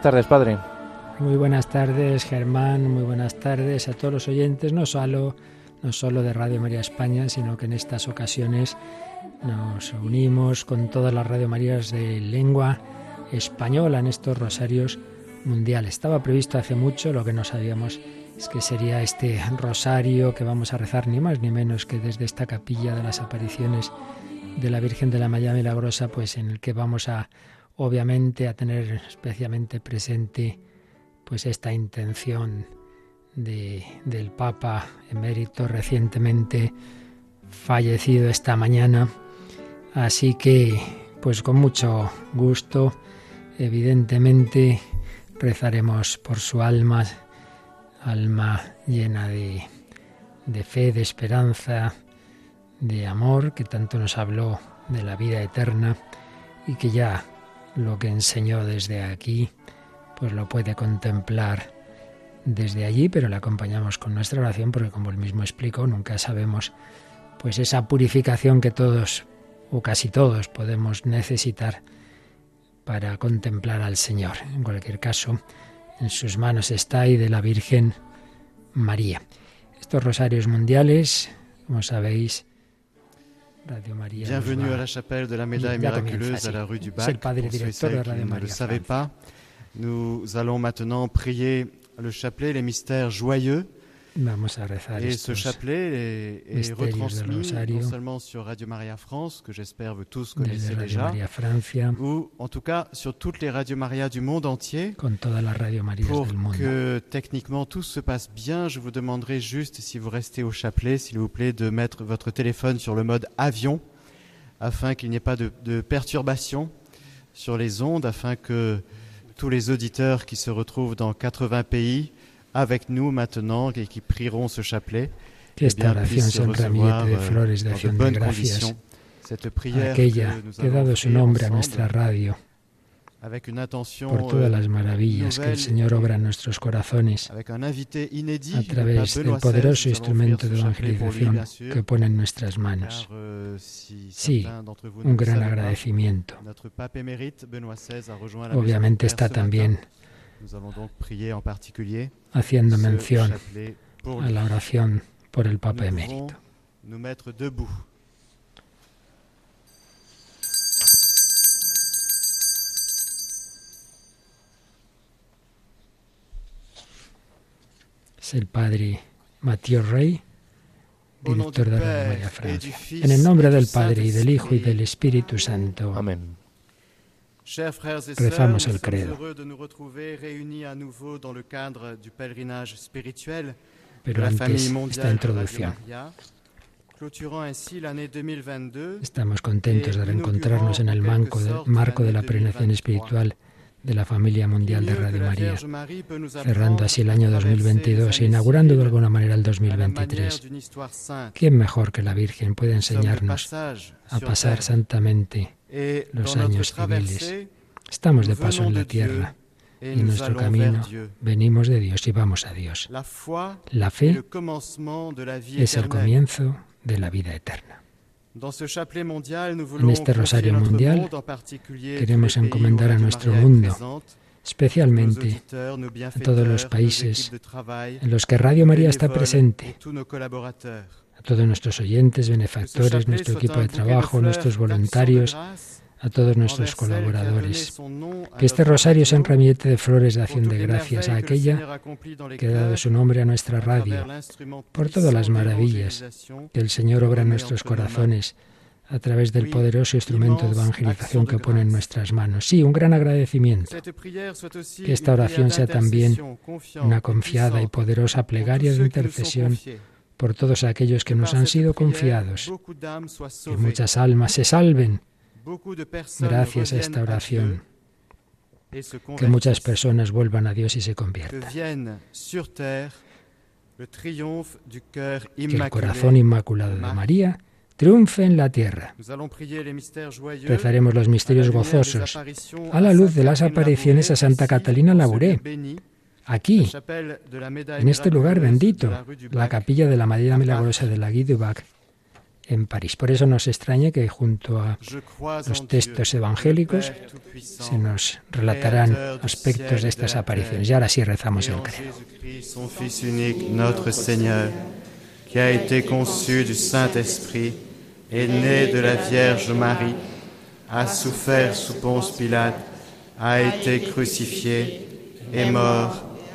buenas tardes, Padre. Muy buenas tardes, Germán. Muy buenas tardes a todos los oyentes, no solo, no solo de Radio María España, sino que en estas ocasiones nos unimos con todas las Radio Marías de lengua española en estos rosarios mundiales. Estaba previsto hace mucho, lo que no sabíamos es que sería este rosario que vamos a rezar ni más ni menos que desde esta capilla de las apariciones de la Virgen de la Maya Milagrosa, pues en el que vamos a obviamente a tener especialmente presente pues esta intención de, del Papa emérito recientemente fallecido esta mañana. Así que, pues con mucho gusto, evidentemente, rezaremos por su alma, alma llena de, de fe, de esperanza, de amor, que tanto nos habló de la vida eterna y que ya lo que enseñó desde aquí, pues lo puede contemplar desde allí, pero le acompañamos con nuestra oración porque como él mismo explicó, nunca sabemos pues esa purificación que todos o casi todos podemos necesitar para contemplar al Señor. En cualquier caso, en sus manos está y de la Virgen María. Estos rosarios mundiales, como sabéis, Radio. Bienvenue à la chapelle de la médaille miraculeuse à la rue du Bac. Pour ceux qui ne le savaient pas, nous allons maintenant prier le chapelet, les mystères joyeux. Vamos a rezar Et ce chapelet est, est retransmis non seulement sur Radio Maria France, que j'espère vous tous connaissez déjà, Francia, ou en tout cas sur toutes les Radio Maria du monde entier. Con todas las Radio Marías Pour del mundo. que techniquement tout se passe bien, je vous demanderai juste, si vous restez au chapelet, s'il vous plaît, de mettre votre téléphone sur le mode avion, afin qu'il n'y ait pas de, de perturbation sur les ondes, afin que tous les auditeurs qui se retrouvent dans 80 pays avec nous maintenant et qui prieront ce chapelet, Que esta oración sea un ramillete de flores de acción de gracias. aquella que ha dado su nombre a nuestra radio. por todas euh, las maravillas que el Señor obra en nuestros corazones. a través del poderoso instrumento de evangelización que pone en nuestras manos. euh, Sí, un gran agradecimiento. Obviamente está también haciendo mención a la oración por el Papa emérito. Es el padre Mathieu Rey, director de María et Francia. En el nombre del Padre y del Hijo y del. Espíritu Santo. Amén. Rezamos el credo. Pero antes, esta introducción. Maria, clôturant ainsi l'année 2022 Estamos contentos de reencontrarnos en el de- marco de la peregrinación espiritual de la familia mundial de Radio María, cerrando así el año traverser 2022 les e inaugurando de alguna manera el à la manière 2023. d'une histoire sainte. ¿Quién mejor que la Virgen puede enseñarnos a pasar santamente? Et los años civiles. Estamos de paso en la tierra y nous nuestro camino venimos de Dios y vamos a Dios. La fe es el comienzo de la vida eterna. Voulons este rosario mundial, en queremos encomendar a nuestro mundo, especialmente nos todos los países en los que Radio María está presente, a todos nuestros oyentes, benefactores, nuestro equipo de trabajo, nuestros voluntarios, a todos nuestros colaboradores. Que este rosario sea un ramillete de flores de acción de gracias a aquella que ha dado su nombre a nuestra radio, por todas las maravillas que el Señor obra en nuestros corazones a través del poderoso instrumento de evangelización que pone en nuestras manos. Sí, un gran agradecimiento, Que esta oración sea también una confiada y poderosa plegaria de intercesión. Por todos aquellos que nos han sido confiados, que muchas almas se salven. Gracias a esta oración, que muchas personas vuelvan a Dios y se conviertan. Que el corazón inmaculado de María triunfe en la tierra. Rezaremos los misterios gozosos a la luz de las apariciones a Santa Catalina Labouré, aquí, en este lugar bendito, la capilla de la Bac. Milagrosa de la Guy du en París. Por eso nos extraña que junto a los textos evangélicos se nos relatarán aspectos de estas apariciones. Y ahora sí rezamos el credo. Est de la Vierge Marie, a souffert sous Ponce Pilate, a été crucifié, mort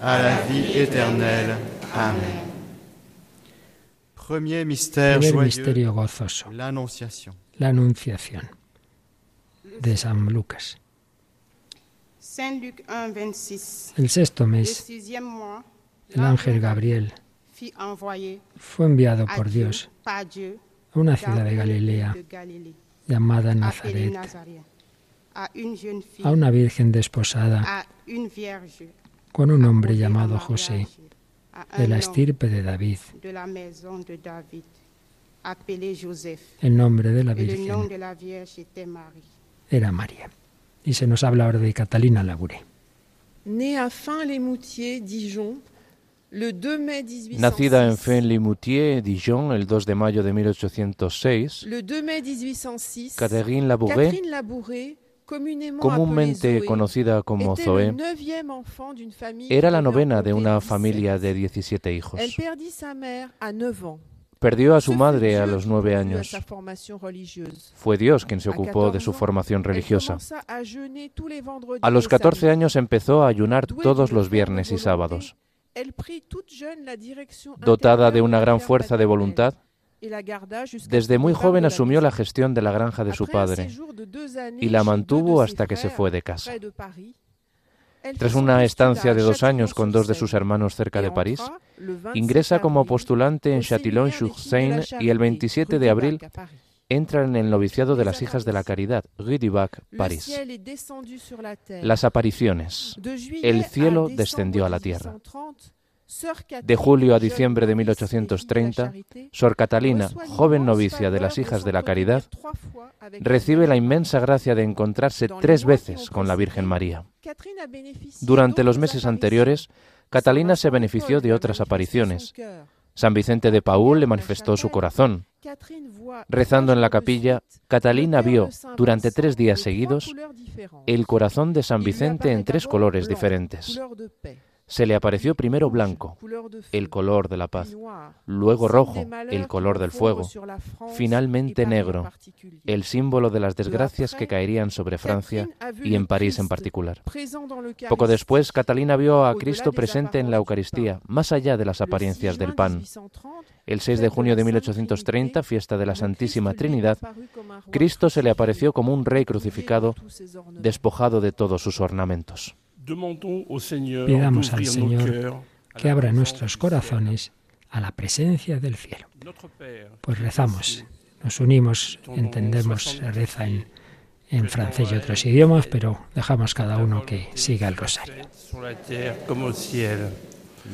à la vie éternelle. Amen. Premier misterio gozoso, l'Annonciation. la Anunciación de San Lucas. Saint Luc 1, 26. El sexto Le mes, sixième mois, el ángel Gabriel fue enviado por Dieu, Dios a una ciudad de une Galilea de Galilée, llamada appelée Nazaret, Nazareth, à une jeune fille, a una virgen desposada à une vierge, con un hombre llamado José, de la estirpe de David. El nombre de la virgen era María. Y se nos habla ahora de Catalina Labouré. Née à Fin-les-Moutiers, Dijon, le 2 mai 1806. Nacida en Fenly-Moutier, Dijon, el 2 de mayo de 1806, Le 2 mai 1806, Catherine Labouré, Catherine Labouré, communément comúnmente conocida como Zoé, era la novena de una 17. familia de 17 hijos. Elle perdit sa mère à 9 ans. Perdió a su madre a los nueve años. Fue Dios quien se ocupó de su 14 formación religiosa. A los et 14 samedis. años empezó a ayunar todos los viernes y sábados. Dotada de una gran fuerza de voluntad, desde muy joven asumió la gestión de la granja de su padre y la mantuvo hasta que se fue de casa. Tras una estancia de dos años con dos de sus hermanos cerca de París, entra le 27 ingresa como postulante en Châtillon-sur-Seine y el Charité, 27 rue de abril entra en el noviciado de las hijas de la caridad, Rue du Bac, París. Las apariciones. El cielo descendió a la tierra. 1830, sœur Catherine, De julio a diciembre de novice des filles de la 1830, Charité, Sor Catalina, joven novicia de las hijas de la caridad, recibe la inmensa gracia de encontrarse tres veces con la Virgen María. Durante los meses anteriores, Catalina se benefició de otras apariciones. San Vicente de Paul le manifestó su corazón. Rezando en la capilla, Catalina vio durante tres días seguidos el corazón de San Vicente en tres colores diferentes. Se le apareció primero blanco, el color de la paz, luego rojo, el color del fuego, finalmente negro, el símbolo de las desgracias que caerían sobre Francia y en París en particular. Poco después, Catalina vio a Cristo presente en la Eucaristía, más allá de las Le 6 apariencias del pan. 1830, El 6 de junio de la Sainte 1830, Trinité, fiesta de la Santísima Trinidad, Cristo se le apareció como un rey crucificado, despojado de todos sus ornamentos. Pidamos al Señor que abra nuestros corazones a la presencia del cielo. Pues rezamos, nos unimos, entendemos, se reza en, en francés y otros idiomas, pero dejamos cada uno que siga el rosario. faite sur la terre comme au ciel.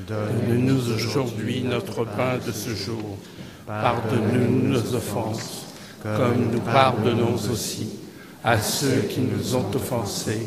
Donne-nous aujourd'hui notre pain de ce jour. Pardonne-nous nos offenses, comme nous pardonnons aussi à ceux qui nous ont offensés.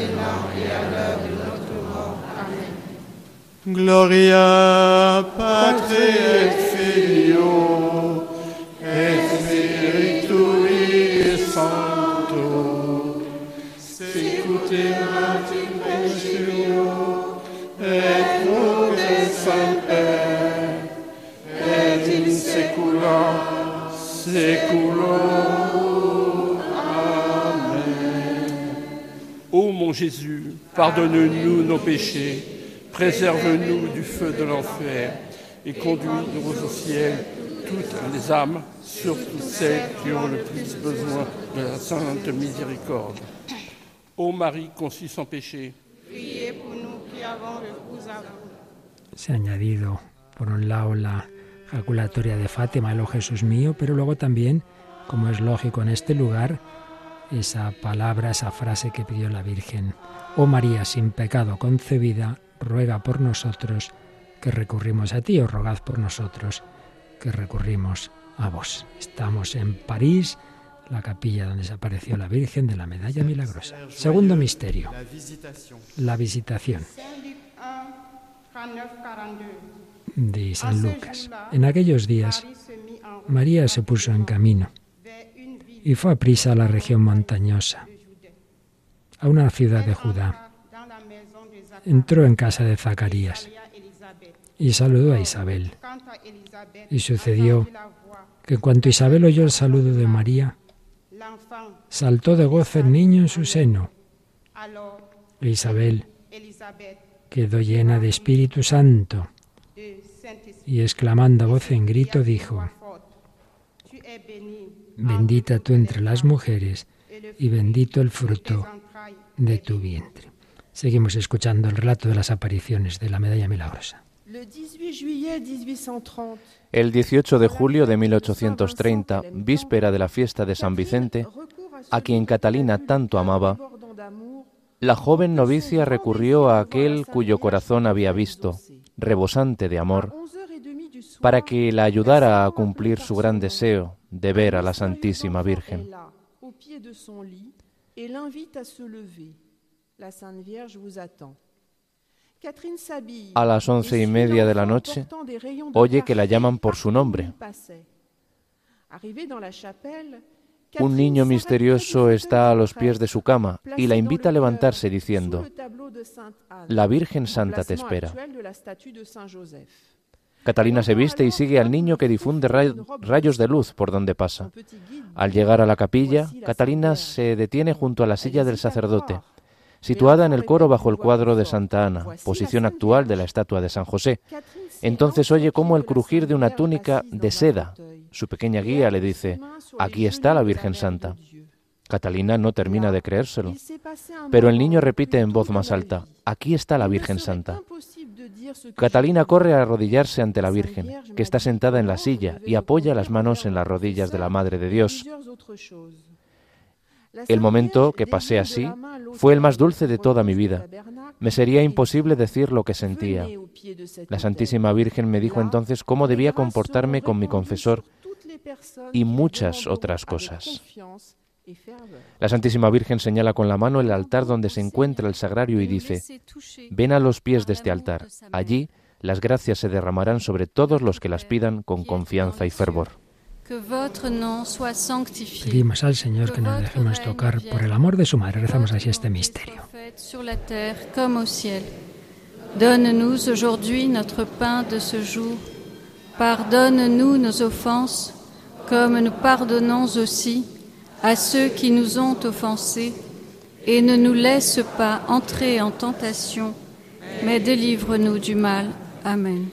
maintenant et à l'heure de notre mort. Amen. Gloria Patri et Filio et Spiritui et in saecula saeculorum. Jésus, pardonne-nous nos péchés, préserve-nous du feu de l'enfer, et conduis-nous au ciel toutes les âmes, surtout celles qui ont le plus besoin de la sainte miséricorde. Ô Marie conçue sans péché, Priez pour nous qui avons recours à vous. Se ha añadido, por un lado, la jaculatoria de Fátima, el oh Jesús mío, pero luego también, como es lógico en este lugar, esa palabra, esa frase que pidió la Virgen. Oh María, sin pecado concebida, ruega por nosotros que recurrimos a ti, o rogad por nosotros que recurrimos a vos. Estamos en París, la capilla donde se apareció la Virgen de la Medalla Milagrosa. Segundo misterio, La visitación. Saint Luc 1, 39, 42. de San Lucas. En aquellos días, María se puso en camino y fue a prisa a la región montañosa, a una ciudad de Judá. Entró en casa de Zacarías y saludó a Isabel. Y sucedió que en cuanto Isabel oyó el saludo de María, saltó de gozo el niño en su seno. E Isabel quedó llena de Espíritu Santo y exclamando a voz en grito dijo, bendita tú entre las mujeres y bendito el fruto de tu vientre. Seguimos escuchando el relato de las apariciones de la medalla milagrosa. Le 18 juillet 1830, El 18 de julio de 1830, víspera de la fiesta de San Vicente, a quien Catalina tanto amaba, la joven novicia recurrió a aquel cuyo corazón había visto, rebosante de amor, para que la ayudara a cumplir su gran deseo de ver a la Santísima Virgen. A las once y media de la noche, oye que la llaman por su nombre. Un niño misterioso está a los pies de su cama y la invita a le levantarse diciendo, La Virgen Santa te espera. Catalina se viste y sigue al niño que difunde rayos de luz por donde pasa. Al llegar a la capilla, Catalina se detiene junto a la silla del sacerdote, situada en el coro bajo el cuadro de Santa Ana, posición actual de la estatua de San José. Entonces oye como el crujir de una túnica de seda. Su pequeña guía le dice, aquí está la Virgen Santa. Catalina no termina de creérselo, pero el niño repite en voz más alta, aquí está la Virgen Santa. Catalina corre a arrodillarse ante la Virgen, que está sentada en la silla y apoya las manos en las rodillas de la Madre de Dios. El momento que pasé así fue el más dulce de toda mi vida. Me sería imposible decir lo que sentía. La Santísima Virgen me dijo entonces cómo debía comportarme con mi confesor y muchas otras cosas. La Santísima Virgen señala con la mano el altar donde se encuentra el sagrario y dice, ven a los pies de este altar, allí las gracias se derramarán sobre todos los que las pidan con confianza y fervor. Pedimos al Señor que nos dejemos tocar por el amor de su Madre. Rezamos así este misterio. Donne-nous aujourd'hui notre pain de ce jour. Pardonne-nous nos offenses, comme nous pardonnons aussi à ceux qui nous ont offensés, et ne nous laisse pas entrer en tentation, mais délivre-nous du mal. Amen.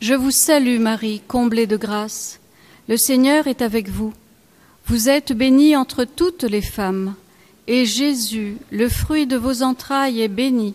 Je vous salue Marie, comblée de grâce. Le Seigneur est avec vous. Vous êtes bénie entre toutes les femmes, et Jésus, le fruit de vos entrailles, est béni.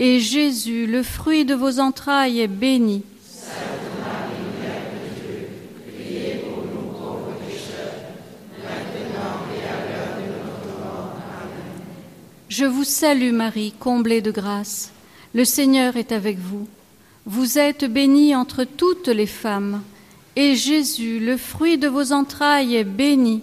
et Jésus, le fruit de vos entrailles, est béni. Je vous salue Marie, comblée de grâce. Le Seigneur est avec vous. Vous êtes bénie entre toutes les femmes, et Jésus, le fruit de vos entrailles, est béni.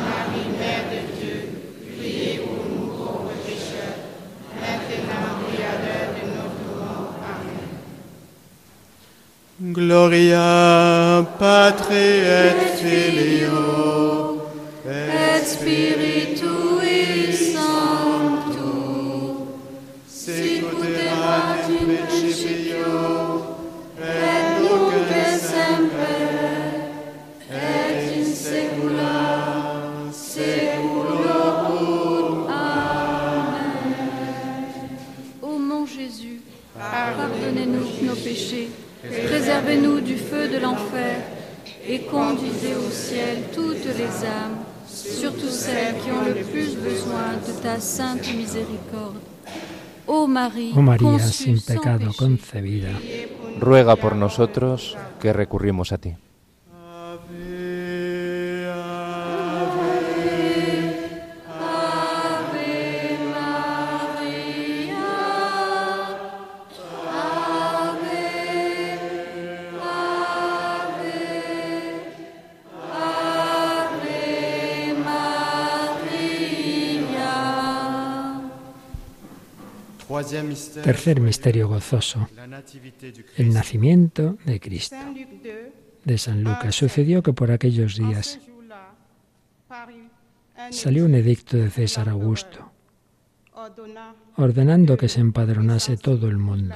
Gloria Patri et Filio et Spiritui Sancto sicut erat in principio et nunc et semper et in saecula saeculorum Amen. Ô mon Jésus, pardonnez-nous nos péchés préservez-nous du feu de l'enfer et conduisez au ciel toutes les âmes, surtout celles qui ont le plus besoin de ta sainte miséricorde. Oh Marie, Oh María, conçue sin sans pecado péché, concebida, ruega por nosotros que recurrimos a ti. Tercer misterio gozoso, el nacimiento de Cristo. Saint Luc 2, De San Lucas sucedió que por aquellos días salió un edicto de César Augusto ordenando que se empadronase todo el mundo.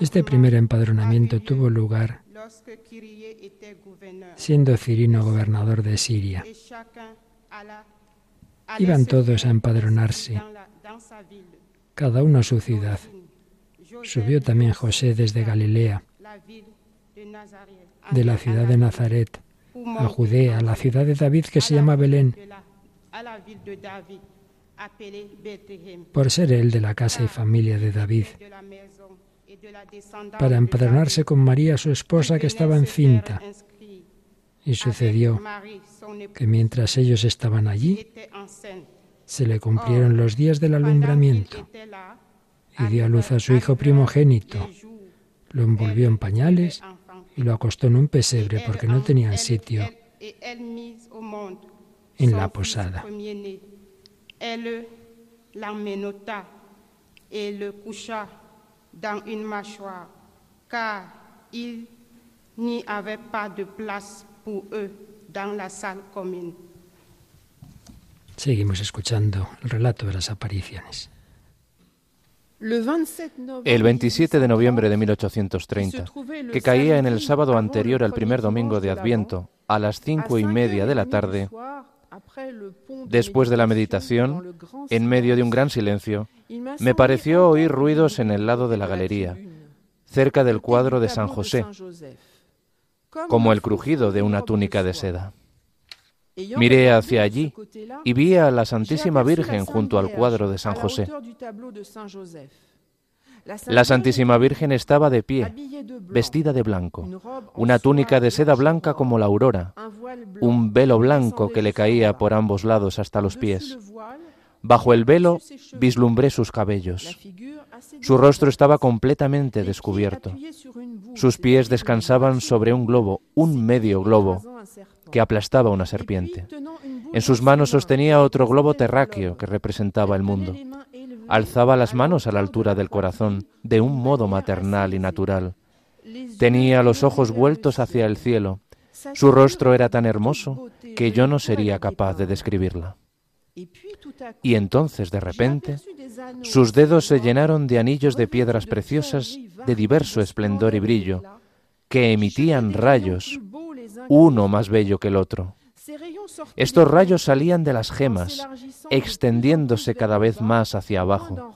Este primer empadronamiento tuvo lugar siendo Cirino gobernador de Siria. Iban todos a empadronarse, cada uno a su ciudad. Subió también José desde Galilea, de la ciudad de Nazaret, a Judea, a la ciudad de David que se llama Belén, por ser él de la casa y familia de David, para empadronarse con María, su esposa, que estaba encinta. Y sucedió que mientras ellos estaban allí, se le cumplieron los días del alumbramiento y dio a luz a su hijo primogénito. Lo envolvió en pañales y lo acostó en un pesebre porque no tenían sitio en la posada. N'y avait pas de place pour eux dans la salle commune. Seguimos escuchando el relato de las apariciones. El 27 de noviembre de 1830, que caía en el sábado anterior al primer domingo de Adviento, a las cinco y media de la tarde, después de la meditación, en medio de un gran silencio, me pareció oír ruidos en el lado de la galería, cerca del cuadro de San José, como el crujido de una túnica de seda. Miré hacia allí y vi a la Santísima Virgen junto al cuadro de San José. La Santísima Virgen estaba de pie, vestida de blanco, una túnica de seda blanca como la aurora, un velo blanco que le caía por ambos lados hasta los pies. Bajo el velo vislumbré sus cabellos. Su rostro estaba completamente descubierto. Sus pies descansaban sobre un globo, un medio globo, que aplastaba una serpiente. En sus manos sostenía otro globo terráqueo que representaba el mundo. Alzaba las manos a la altura del corazón, de un modo maternal y natural. Tenía los ojos vueltos hacia el cielo. Su rostro era tan hermoso que yo no sería capaz de describirla. Y entonces, de repente, sus dedos se llenaron de anillos de piedras preciosas de diverso esplendor y brillo, que emitían rayos, uno más bello que el otro. Estos rayos salían de las gemas, extendiéndose cada vez más hacia abajo,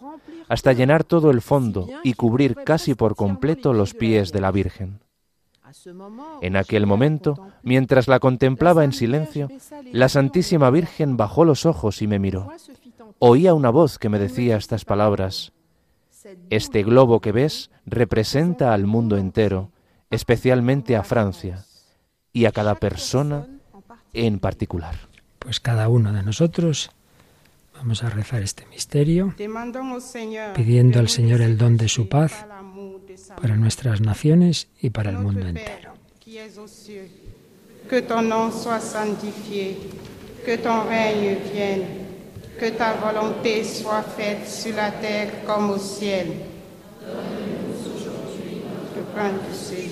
hasta llenar todo el fondo y cubrir casi por completo los pies de la Virgen. En aquel momento, mientras la contemplaba en silencio, la Santísima Virgen bajó los ojos y me miró. Oía una voz que me decía estas palabras. Este globo que ves representa al mundo entero, especialmente a Francia y a cada persona en particular. Pues cada uno de nosotros vamos a rezar este misterio pidiendo al Señor el don de su paz para nuestras naciones y para el mundo entero. Que ton nom soit sanctifié, que ton règne vienne, que ta volonté soit faite sur la terre comme au ciel. Donne-nous aujourd'hui notre pain de ce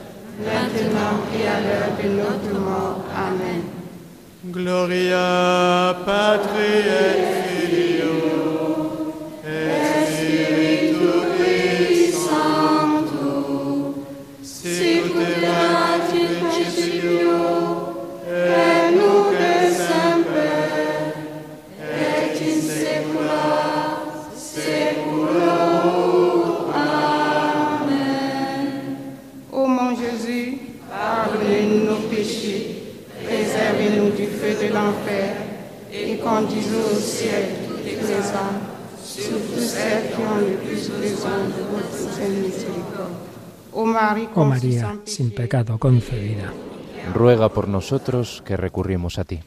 maintenant et à l'heure de notre mort. Amen. Gloria Patri Oh María, sin pecado concebida. ruega por nosotros que recurrimos a ti.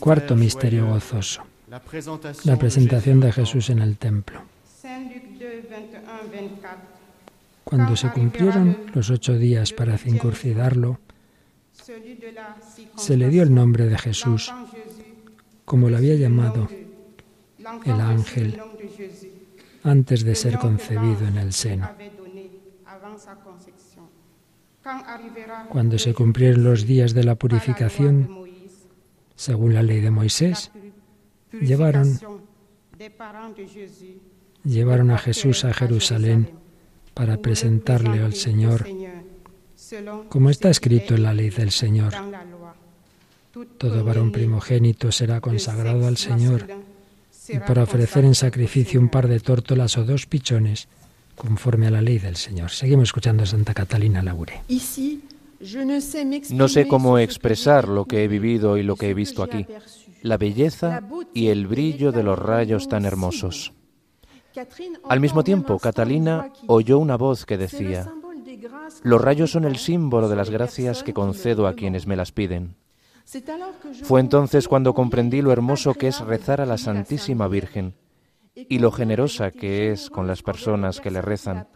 Cuarto misterio gozoso, la presentación de Jesús en el templo. Saint Luc 2, 21, 24. Cuando se cumplieron los ocho días para circuncidarlo, se le dio el nombre de Jesús, como lo había llamado el ángel antes de ser concebido en el seno. Cuando se cumplieron los días de la purificación, según la ley de Moisés, llevaron- llevaron a Jesús a Jerusalén para presentarle al Señor, como está escrito en la ley del Señor. Todo varón primogénito será consagrado al Señor, y para ofrecer en sacrificio un par de tórtolas o dos pichones, conforme a la ley del Señor. Seguimos escuchando a Santa Catalina Laure. No sé cómo expresar lo que he vivido y lo que he visto aquí, la belleza y el brillo de los rayos tan hermosos. Al mismo tiempo, Catalina oyó una voz que decía, los rayos son el símbolo de las gracias que concedo a quienes me las piden. Fue entonces cuando comprendí lo hermoso que es rezar a la Santísima Virgen y lo generosa que es con las personas que le rezan.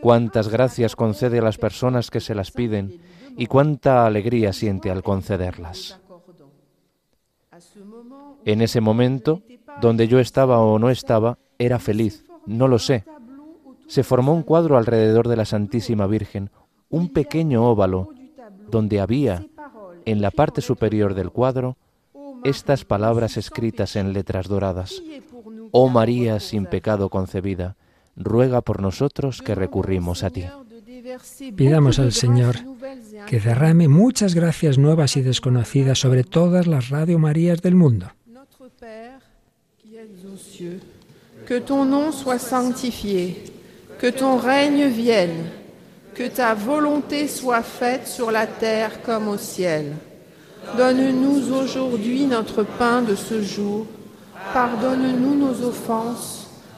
Cuántas gracias concede a las personas que se las piden y cuánta alegría siente al concederlas. En ese momento, donde yo estaba o no estaba, era feliz, no lo sé. Se formó un cuadro alrededor de la Santísima Virgen, un pequeño óvalo, donde había, en la parte superior del cuadro, estas palabras escritas en letras doradas. Oh María sin pecado concebida, ruega por nosotros que recurrimos a ti. Pidamos al Señor que derrame muchas gracias nuevas y desconocidas sobre todas las Radio Marías del mundo. Que ton nom soit sanctifié, que ton règne vienne, que ta volonté soit faite sur la terre comme au ciel. Donne-nous aujourd'hui notre pain de ce jour. Pardonne-nous nos offenses,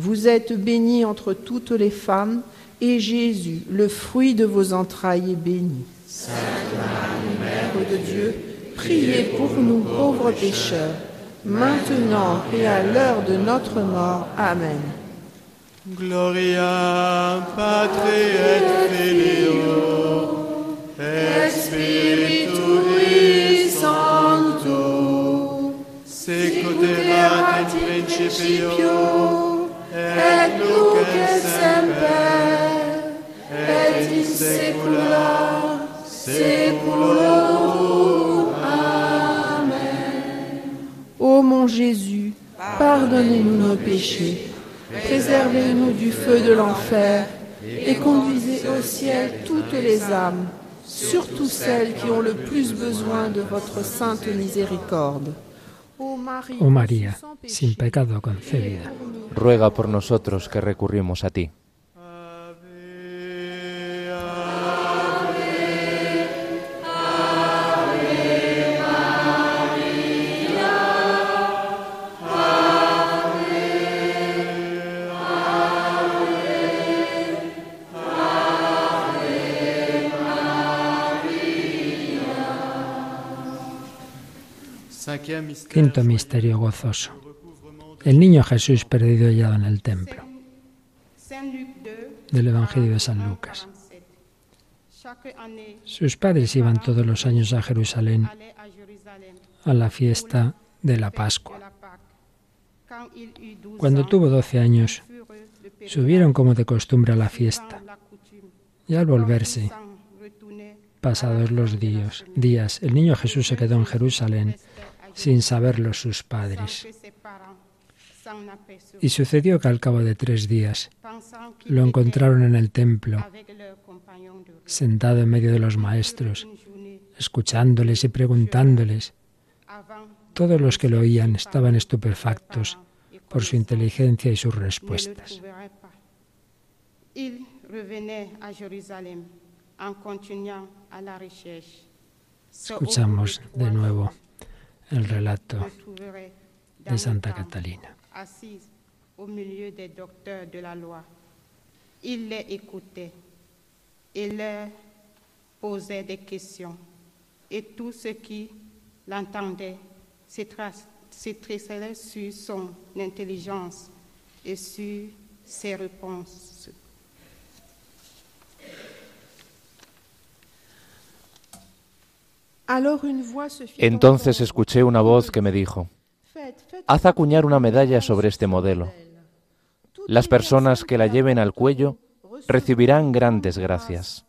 Vous êtes bénie entre toutes les femmes, et Jésus, le fruit de vos entrailles, est béni. Sainte Marie, Mère de Dieu, priez pour nous pauvres pécheurs, maintenant et à l'heure de notre mort. Amen. Gloria Patri et Filio et Spiritui Sancto sicut erat in principio et. Amen. Ô mon Jésus, pardonnez-nous nos péchés, préservez-nous du feu de l'enfer et conduisez au ciel toutes les âmes, surtout celles qui ont le plus besoin de votre sainte miséricorde. Oh María, sin pecado concebida. ruega por nosotros que recurrimos a ti. Quinto misterio gozoso. El niño Jesús perdido hallado en el templo. Saint Luc 2, Del Evangelio de San Lucas. 47. Chaque année, Sus padres iban todos los años a Jerusalén a la fiesta de la Pascua. la Pâque. Quand il eut 12 Cuando tuvo doce años, subieron como de costumbre a la fiesta, y al volverse, pasados los días, días, el niño Jesús se quedó en Jerusalén sin saberlo sus padres. Y sucedió que al cabo de tres días lo encontraron en el templo, sentado en medio de los maestros, escuchándoles y preguntándoles. Todos los que lo oían estaban estupefactos por su inteligencia y sus respuestas. Escuchamos de nuevo el relato de Santa Catalina. assise au milieu des docteurs de la loi. Il les écoutait et leur posait des questions. Et tous ceux qui l'entendaient se tra- se tressaient sur son intelligence et sur ses réponses. Entonces escuché una voz que me dijo, haz acuñar una medalla sobre este modelo. Las personas que la lleven al cuello recibirán grandes gracias.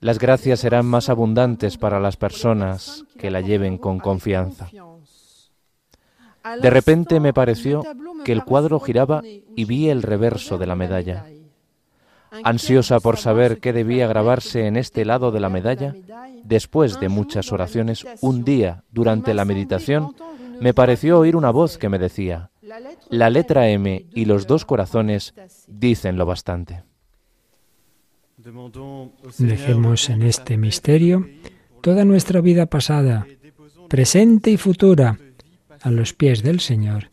Las gracias serán más abundantes para las personas que la lleven con confianza. De repente me pareció que el cuadro giraba y vi el reverso de la medalla. Ansiosa por saber qué debía grabarse en este lado de la medalla, después de muchas oraciones, un día, durante la meditación, me pareció oír una voz que me decía, la letra M y los dos corazones dicen lo bastante. Dejemos de en este misterio toda nuestra vida pasada, presente y futura, a los pies del Señor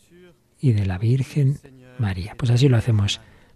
y de la Virgen María. Pues así lo hacemos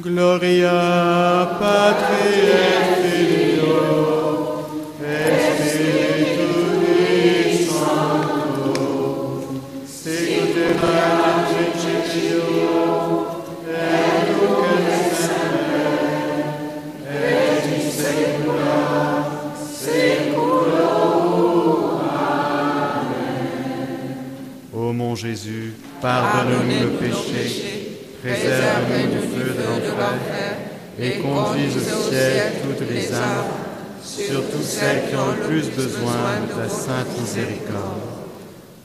Gloria Patri et Filio et Spiritui Sancto, sicut erat in principio et nunc et semper et in saecula. Amen. Ô mon Jésus, pardonne-nous le péché, préserve-nous du feu de l'enfer et conduis au ciel toutes les âmes, surtout celles qui ont le plus besoin de ta sainte miséricorde.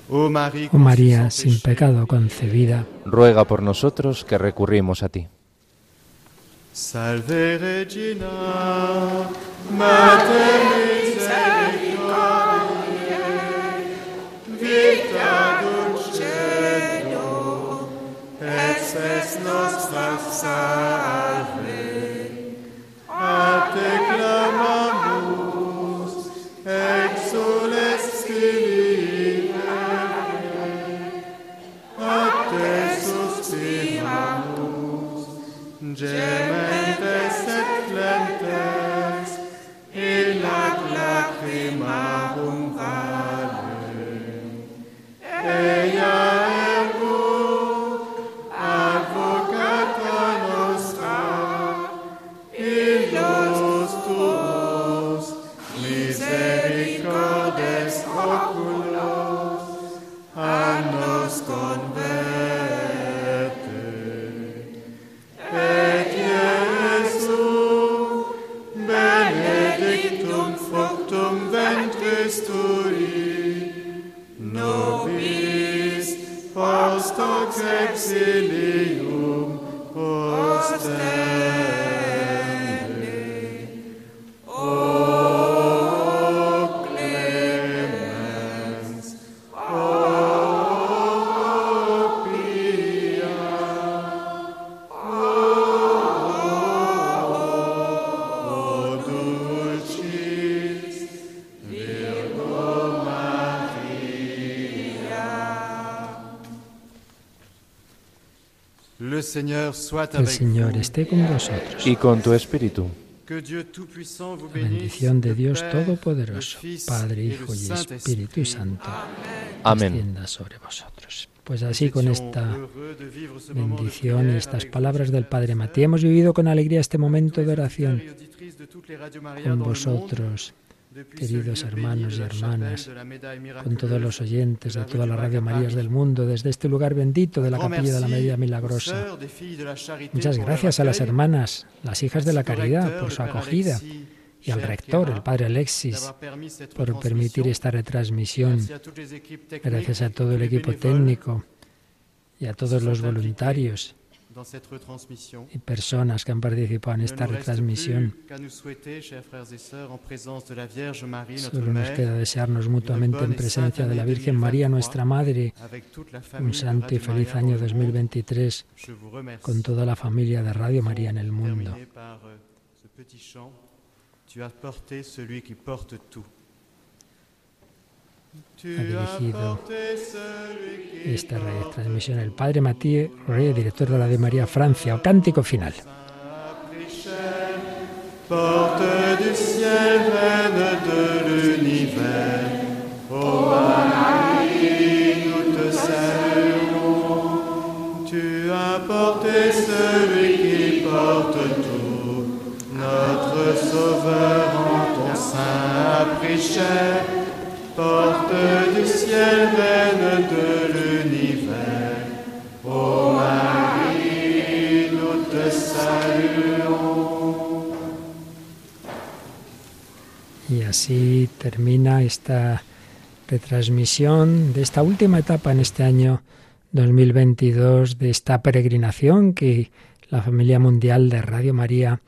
Ô Marie, Oh María, sin pecado concebida, ruega por nosotros que recurrimos a ti. Salve Regina, Mater spes nostra salve. A te clamamus, exules Filii a te suspiramus, el Señor esté con vosotros. Y con tu espíritu. La bendición de Dios Todopoderoso, Padre, Hijo y. Espíritu Santo, Amén. descienda sobre vosotros. Pues así con esta bendición y estas palabras del Padre Matías hemos vivido con alegría este momento de oración con vosotros, queridos hermanos y hermanas, con todos los oyentes de toda la Radio Marías del mundo, desde este lugar bendito de la Capilla de la Media Milagrosa. Muchas gracias a las hermanas, las hijas de la caridad, por su acogida y al rector, el padre Alexis, por permitir esta retransmisión. Gracias a todo el equipo técnico y a todos los voluntarios y personas que han participado en esta retransmisión. Solo nos queda desearnos mutuamente en presencia de la Virgen María, nuestra Madre, un santo y feliz año 2023 con toda la familia de Radio María en el mundo. Tu as porté celui qui porte tout. Ha dirigido esta transmisión el Padre Matías Rey, director de la de María Francia, o cántico final. Porte du ciel, reine de l'univers, ô Marie, nous te saluons. Tu as porté celui qui porte tout. Notre Sauveur en ton sein a pris chair, porte du ciel, de nous te. Y así termina esta retransmisión de esta última etapa en este año 2022 de esta peregrinación que la familia mundial de Radio María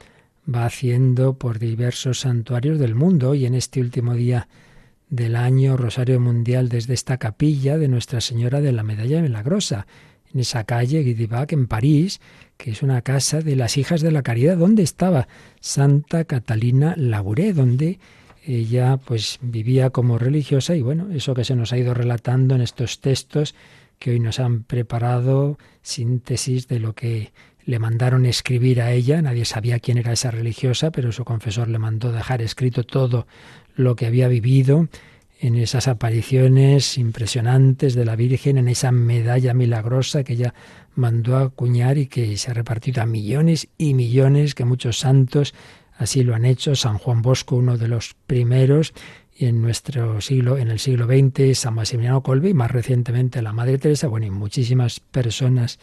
va haciendo por diversos santuarios del mundo y en este último día del año Rosario Mundial desde esta capilla de Nuestra Señora de la Medalla Milagrosa, en esa calle Guidibac en París, que es una casa de las hijas de la caridad, donde estaba Santa Catalina Labouré, donde ella pues vivía como religiosa y bueno, eso que se nos ha ido relatando en estos textos que hoy nos han preparado, síntesis de lo que le mandaron escribir a ella, nadie sabía quién era esa religiosa, pero su confesor le mandó dejar escrito todo lo que había vivido en esas apariciones impresionantes de la Virgen, en esa medalla milagrosa que ella mandó a acuñar y que se ha repartido a millones y millones, que muchos santos así lo han hecho, San Juan Bosco, uno de los primeros, y en nuestro siglo, en el siglo XX, San Maximiliano Colbe y más recientemente la Madre Teresa, bueno, y muchísimas personas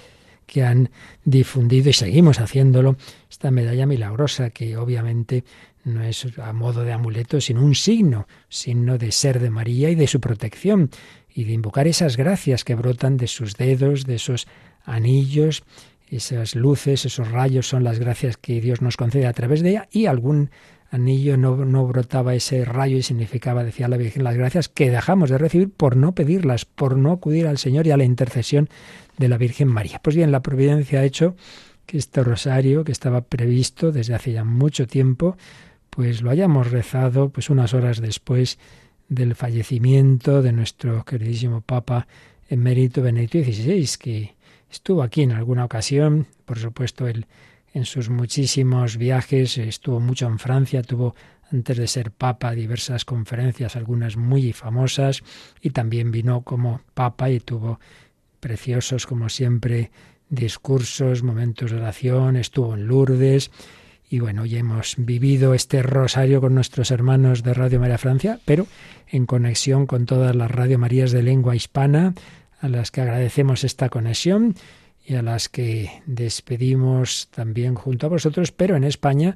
que han difundido y seguimos haciéndolo esta medalla milagrosa que obviamente no es a modo de amuleto, sino un signo, signo de ser de María y de su protección y de invocar esas gracias que brotan de sus dedos, de esos anillos, esas luces, esos rayos son las gracias que Dios nos concede a través de ella y algún anillo no, no brotaba ese rayo y significaba, decía la Virgen, las gracias que dejamos de recibir por no pedirlas, por no acudir al Señor y a la intercesión de la Virgen María. Pues bien, la providencia ha hecho que este rosario, que estaba previsto desde hace ya mucho tiempo, pues lo hayamos rezado pues unas horas después del fallecimiento de nuestro queridísimo Papa emérito Benedicto XVI, que estuvo aquí en alguna ocasión, por supuesto él en sus muchísimos viajes, estuvo mucho en Francia, tuvo antes de ser papa diversas conferencias, algunas muy famosas, y también vino como papa y tuvo preciosos, como siempre, discursos, momentos de oración, estuvo en Lourdes. Y bueno, hoy hemos vivido este rosario con nuestros hermanos de Radio María Francia, pero en conexión con todas las Radio Marías de lengua hispana, a las que agradecemos esta conexión y a las que despedimos también junto a vosotros, pero en España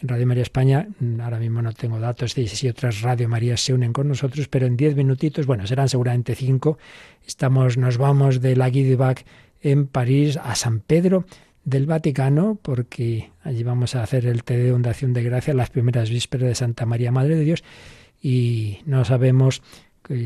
en Radio María España, mm, ahora mismo no tengo datos de si otras Radio Marías se unen con nosotros, pero en diez minutitos, bueno, serán seguramente cinco, estamos, nos vamos de la Guidibac en París a San Pedro del Vaticano, porque allí vamos a hacer el té de Fundación de Gracia, las primeras vísperas de Santa María Madre de Dios, y no sabemos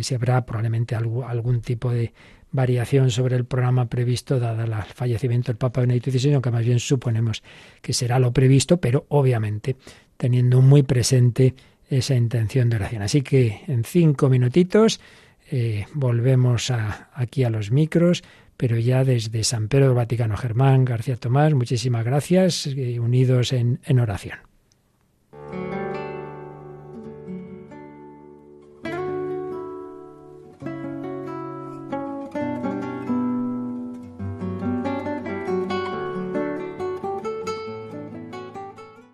si habrá probablemente algún tipo de variación sobre el programa previsto, dada el fallecimiento del Papa Benedicto XVI, aunque más bien suponemos que será lo previsto, pero obviamente teniendo muy presente esa intención de oración. Así que en cinco minutitos eh, volvemos aquí a los micros, pero ya desde San Pedro del Vaticano. Germán García Tomás, muchísimas gracias, unidos en oración.